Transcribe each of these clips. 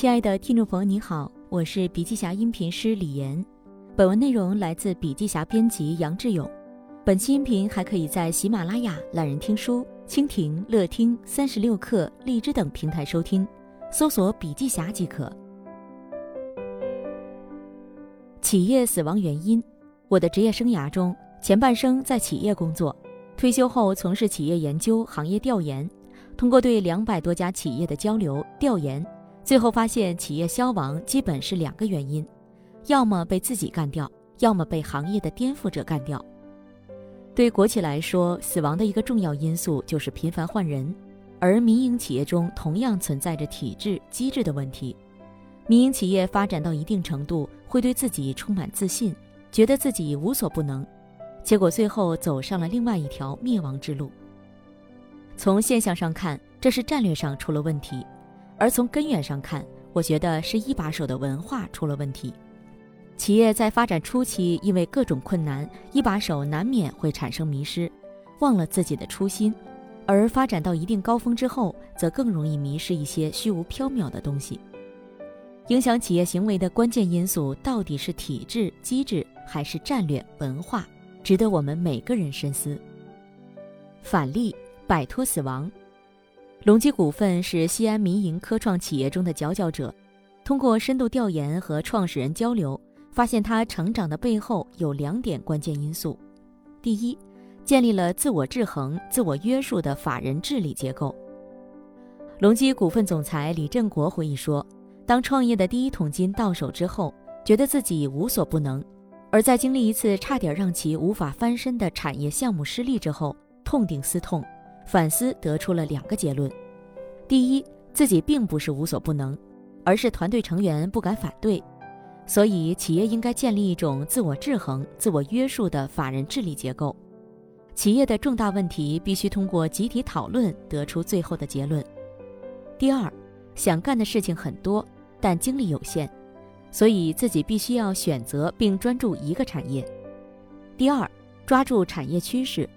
亲爱的听众朋友，你好，我是笔记侠音频师李岩。本文内容来自笔记侠编辑杨志勇。本期音频还可以在喜马拉雅、懒人听书、蜻蜓、乐听、三十六课、荔枝等平台收听，搜索“笔记侠”即可。企业死亡原因。我的职业生涯中，前半生在企业工作，退休后从事企业研究、行业调研。通过对两百多家企业的交流调研，最后发现企业消亡基本是两个原因：要么被自己干掉，要么被行业的颠覆者干掉。对国企来说，死亡的一个重要因素就是频繁换人，而民营企业中同样存在着体制机制的问题。民营企业发展到一定程度，会对自己充满自信，觉得自己无所不能，结果最后走上了另外一条灭亡之路。从现象上看，这是战略上出了问题；而从根源上看，我觉得是一把手的文化出了问题。企业在发展初期，因为各种困难，一把手难免会产生迷失，忘了自己的初心；而发展到一定高峰之后，则更容易迷失一些虚无缥缈的东西。影响企业行为的关键因素到底是体制机制，还是战略文化？值得我们每个人深思。反例。摆脱死亡，隆基股份是西安民营科创企业中的佼佼者。通过深度调研和创始人交流，发现他成长的背后有两点关键因素：第一，建立了自我制衡、自我约束的法人治理结构。隆基股份总裁李振国回忆说，当创业的第一桶金到手之后，觉得自己无所不能；而在经历一次差点让其无法翻身的产业项目失利之后，痛定思痛。反思得出了两个结论：第一，自己并不是无所不能，而是团队成员不敢反对，所以企业应该建立一种自我制衡、自我约束的法人治理结构。企业的重大问题必须通过集体讨论得出最后的结论。第二，想干的事情很多，但精力有限，所以自己必须要选择并专注一个产业。第二，抓住产业趋势。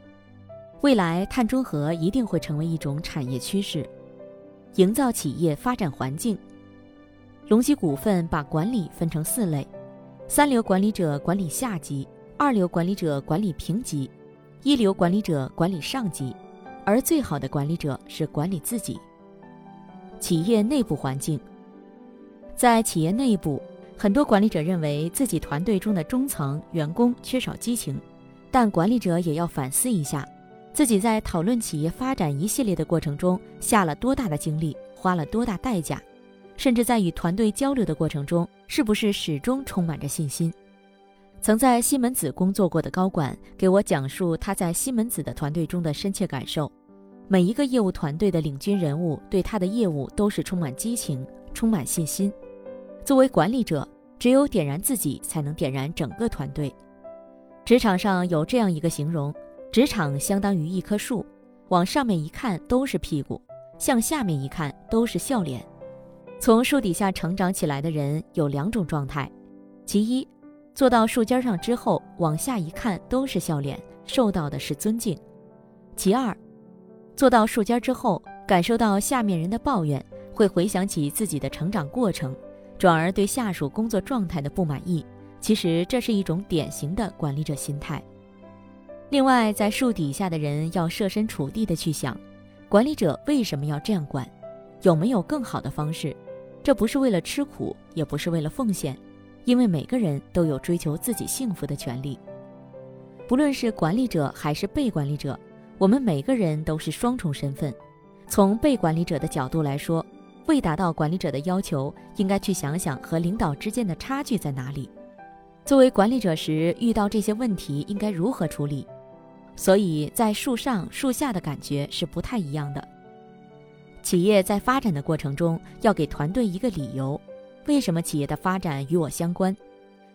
未来碳中和一定会成为一种产业趋势，营造企业发展环境。隆基股份把管理分成四类：三流管理者管理下级，二流管理者管理平级，一流管理者管理上级，而最好的管理者是管理自己。企业内部环境，在企业内部，很多管理者认为自己团队中的中层员工缺少激情，但管理者也要反思一下。自己在讨论企业发展一系列的过程中下了多大的精力，花了多大代价，甚至在与团队交流的过程中，是不是始终充满着信心？曾在西门子工作过的高管给我讲述他在西门子的团队中的深切感受：每一个业务团队的领军人物对他的业务都是充满激情、充满信心。作为管理者，只有点燃自己，才能点燃整个团队。职场上有这样一个形容。职场相当于一棵树，往上面一看都是屁股，向下面一看都是笑脸。从树底下成长起来的人有两种状态：其一，坐到树尖上之后，往下一看都是笑脸，受到的是尊敬；其二，坐到树尖之后，感受到下面人的抱怨，会回想起自己的成长过程，转而对下属工作状态的不满意。其实这是一种典型的管理者心态。另外，在树底下的人要设身处地的去想，管理者为什么要这样管，有没有更好的方式？这不是为了吃苦，也不是为了奉献，因为每个人都有追求自己幸福的权利。不论是管理者还是被管理者，我们每个人都是双重身份。从被管理者的角度来说，未达到管理者的要求，应该去想想和领导之间的差距在哪里。作为管理者时，遇到这些问题应该如何处理？所以在树上树下的感觉是不太一样的。企业在发展的过程中，要给团队一个理由：为什么企业的发展与我相关？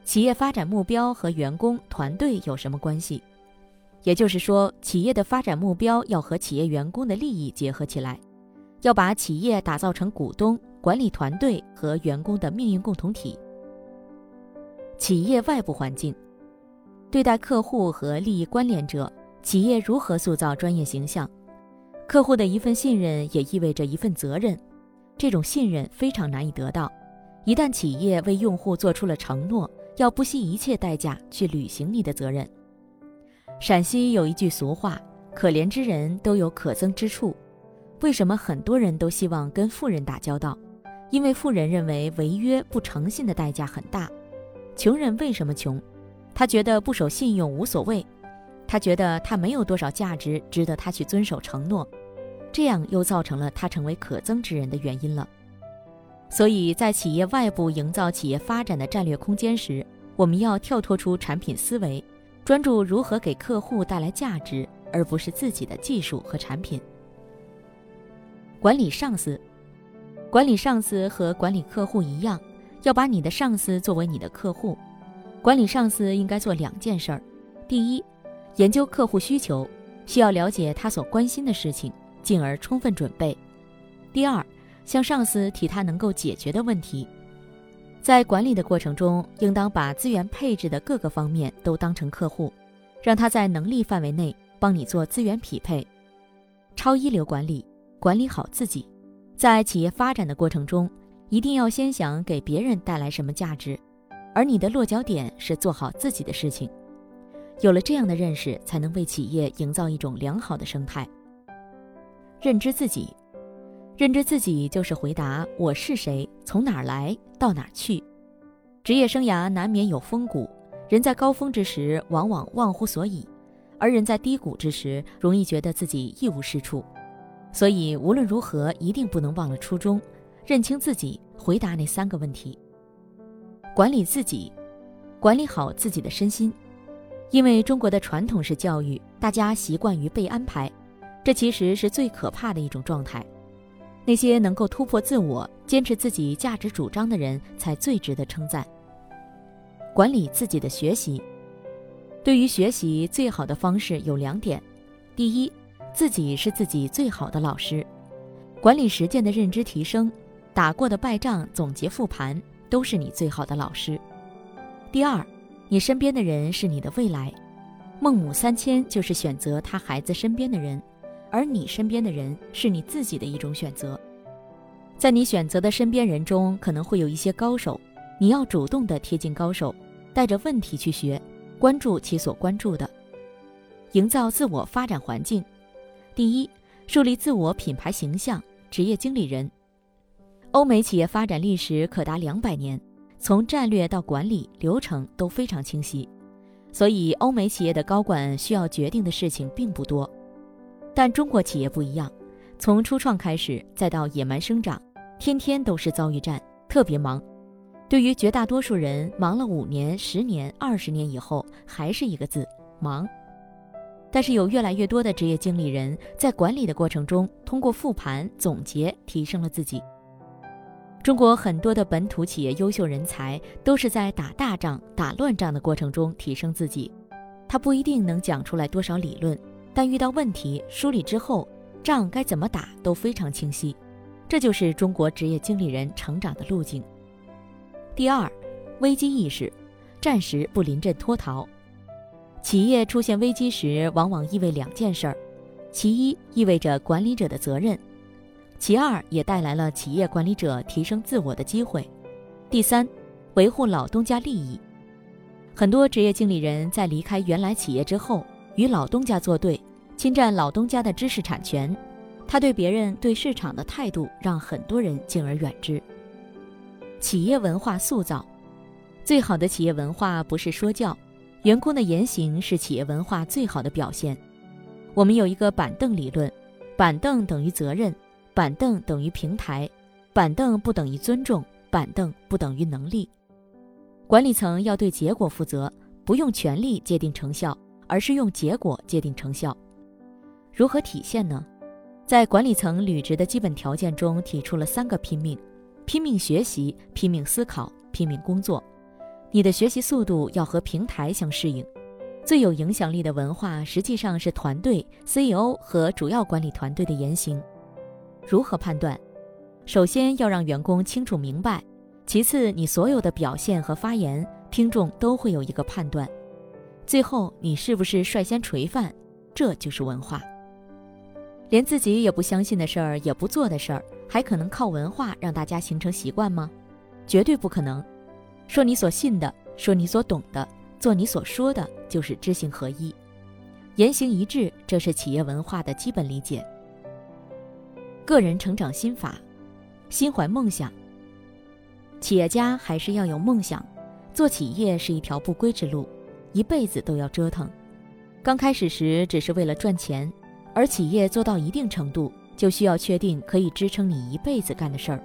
企业发展目标和员工团队有什么关系？也就是说，企业的发展目标要和企业员工的利益结合起来，要把企业打造成股东、管理团队和员工的命运共同体。企业外部环境，对待客户和利益关联者。企业如何塑造专业形象？客户的一份信任也意味着一份责任，这种信任非常难以得到，一旦企业为用户做出了承诺，要不惜一切代价去履行你的责任。陕西有一句俗话：“可怜之人都有可憎之处。”为什么很多人都希望跟富人打交道？因为富人认为违约不诚信的代价很大。穷人为什么穷？他觉得不守信用无所谓，他觉得他没有多少价值，值得他去遵守承诺。这样又造成了他成为可憎之人的原因了。所以在企业外部营造企业发展的战略空间时，我们要跳脱出产品思维，专注如何给客户带来价值，而不是自己的技术和产品。管理上司，管理上司和管理客户一样，要把你的上司作为你的客户。管理上司应该做两件事儿：第一，研究客户需求，需要了解他所关心的事情，进而充分准备；第二，向上司提他能够解决的问题。在管理的过程中，应当把资源配置的各个方面都当成客户，让他在能力范围内帮你做资源匹配。超一流管理。管理好自己，在企业发展的过程中，一定要先想给别人带来什么价值，而你的落脚点是做好自己的事情。有了这样的认识，才能为企业营造一种良好的生态。认知自己，认知自己就是回答我是谁，从哪儿来，到哪儿去。职业生涯难免有峰谷，人在高峰之时往往忘乎所以，而人在低谷之时容易觉得自己一无是处。所以无论如何，一定不能忘了初衷，认清自己，回答那三个问题。管理自己，管理好自己的身心。因为中国的传统式教育，大家习惯于被安排，这其实是最可怕的一种状态。那些能够突破自我、坚持自己价值主张的人，才最值得称赞。管理自己的学习，对于学习最好的方式有两点：第一，自己是自己最好的老师，管理实践的认知提升，打过的败仗总结复盘，都是你最好的老师。第二，你身边的人是你的未来，孟母三迁就是选择他孩子身边的人，而你身边的人是你自己的一种选择。在你选择的身边人中，可能会有一些高手，你要主动的贴近高手，带着问题去学，关注其所关注的，营造自我发展环境。第一，树立自我品牌形象，职业经理人。欧美企业发展历史可达两百年，从战略到管理流程都非常清晰，所以欧美企业的高管需要决定的事情并不多。但中国企业不一样，从初创开始，再到野蛮生长，天天都是遭遇战，特别忙。对于绝大多数人，忙了五年、十年、二十年以后，还是一个字：忙。但是有越来越多的职业经理人在管理的过程中，通过复盘总结提升了自己。中国很多的本土企业优秀人才都是在打大仗、打乱仗的过程中提升自己。他不一定能讲出来多少理论，但遇到问题梳理之后，仗该怎么打都非常清晰。这就是中国职业经理人成长的路径。第二，危机意识，战时不临阵脱逃。企业出现危机时，往往意味两件事儿：其一，意味着管理者的责任；其二，也带来了企业管理者提升自我的机会；第三，维护老东家利益。很多职业经理人在离开原来企业之后，与老东家作对，侵占老东家的知识产权。他对别人、对市场的态度，让很多人敬而远之。企业文化塑造，最好的企业文化不是说教。员工的言行是企业文化最好的表现。我们有一个板凳理论，板凳等于责任，板凳等于平台，板凳不等于尊重，板凳不等于能力。管理层要对结果负责，不用权力界定成效，而是用结果界定成效。如何体现呢？在管理层履职的基本条件中提出了三个拼命：拼命学习，拼命思考，拼命工作。你的学习速度要和平台相适应。最有影响力的文化实际上是团队、CEO 和主要管理团队的言行。如何判断？首先要让员工清楚明白，其次你所有的表现和发言，听众都会有一个判断。最后你是不是率先垂范？这就是文化。连自己也不相信的事儿，也不做的事儿，还可能靠文化让大家形成习惯吗？绝对不可能。说你所信的，说你所懂的，做你所说的，就是知行合一，言行一致，这是企业文化的基本理解。个人成长心法，心怀梦想。企业家还是要有梦想，做企业是一条不归之路，一辈子都要折腾。刚开始时只是为了赚钱，而企业做到一定程度，就需要确定可以支撑你一辈子干的事儿。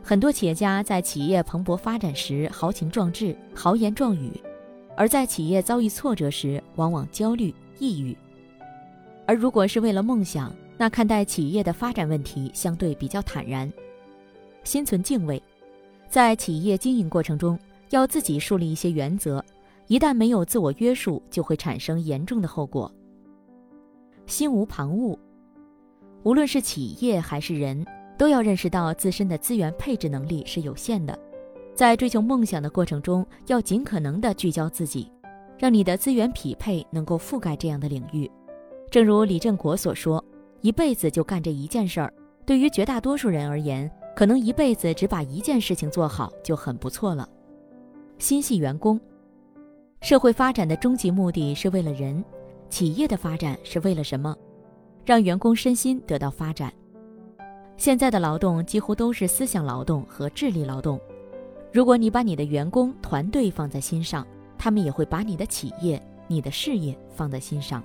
很多企业家在企业蓬勃发展时豪情壮志、豪言壮语，而在企业遭遇挫折时，往往焦虑、抑郁。而如果是为了梦想，那看待企业的发展问题相对比较坦然，心存敬畏，在企业经营过程中要自己树立一些原则，一旦没有自我约束，就会产生严重的后果。心无旁骛，无论是企业还是人，都要认识到自身的资源配置能力是有限的，在追求梦想的过程中，要尽可能的聚焦自己，让你的资源匹配能够覆盖这样的领域。正如李振国所说。一辈子就干这一件事儿，对于绝大多数人而言，可能一辈子只把一件事情做好就很不错了。心系员工，社会发展的终极目的是为了人，企业的发展是为了什么？让员工身心得到发展。现在的劳动几乎都是思想劳动和智力劳动，如果你把你的员工团队放在心上，他们也会把你的企业、你的事业放在心上。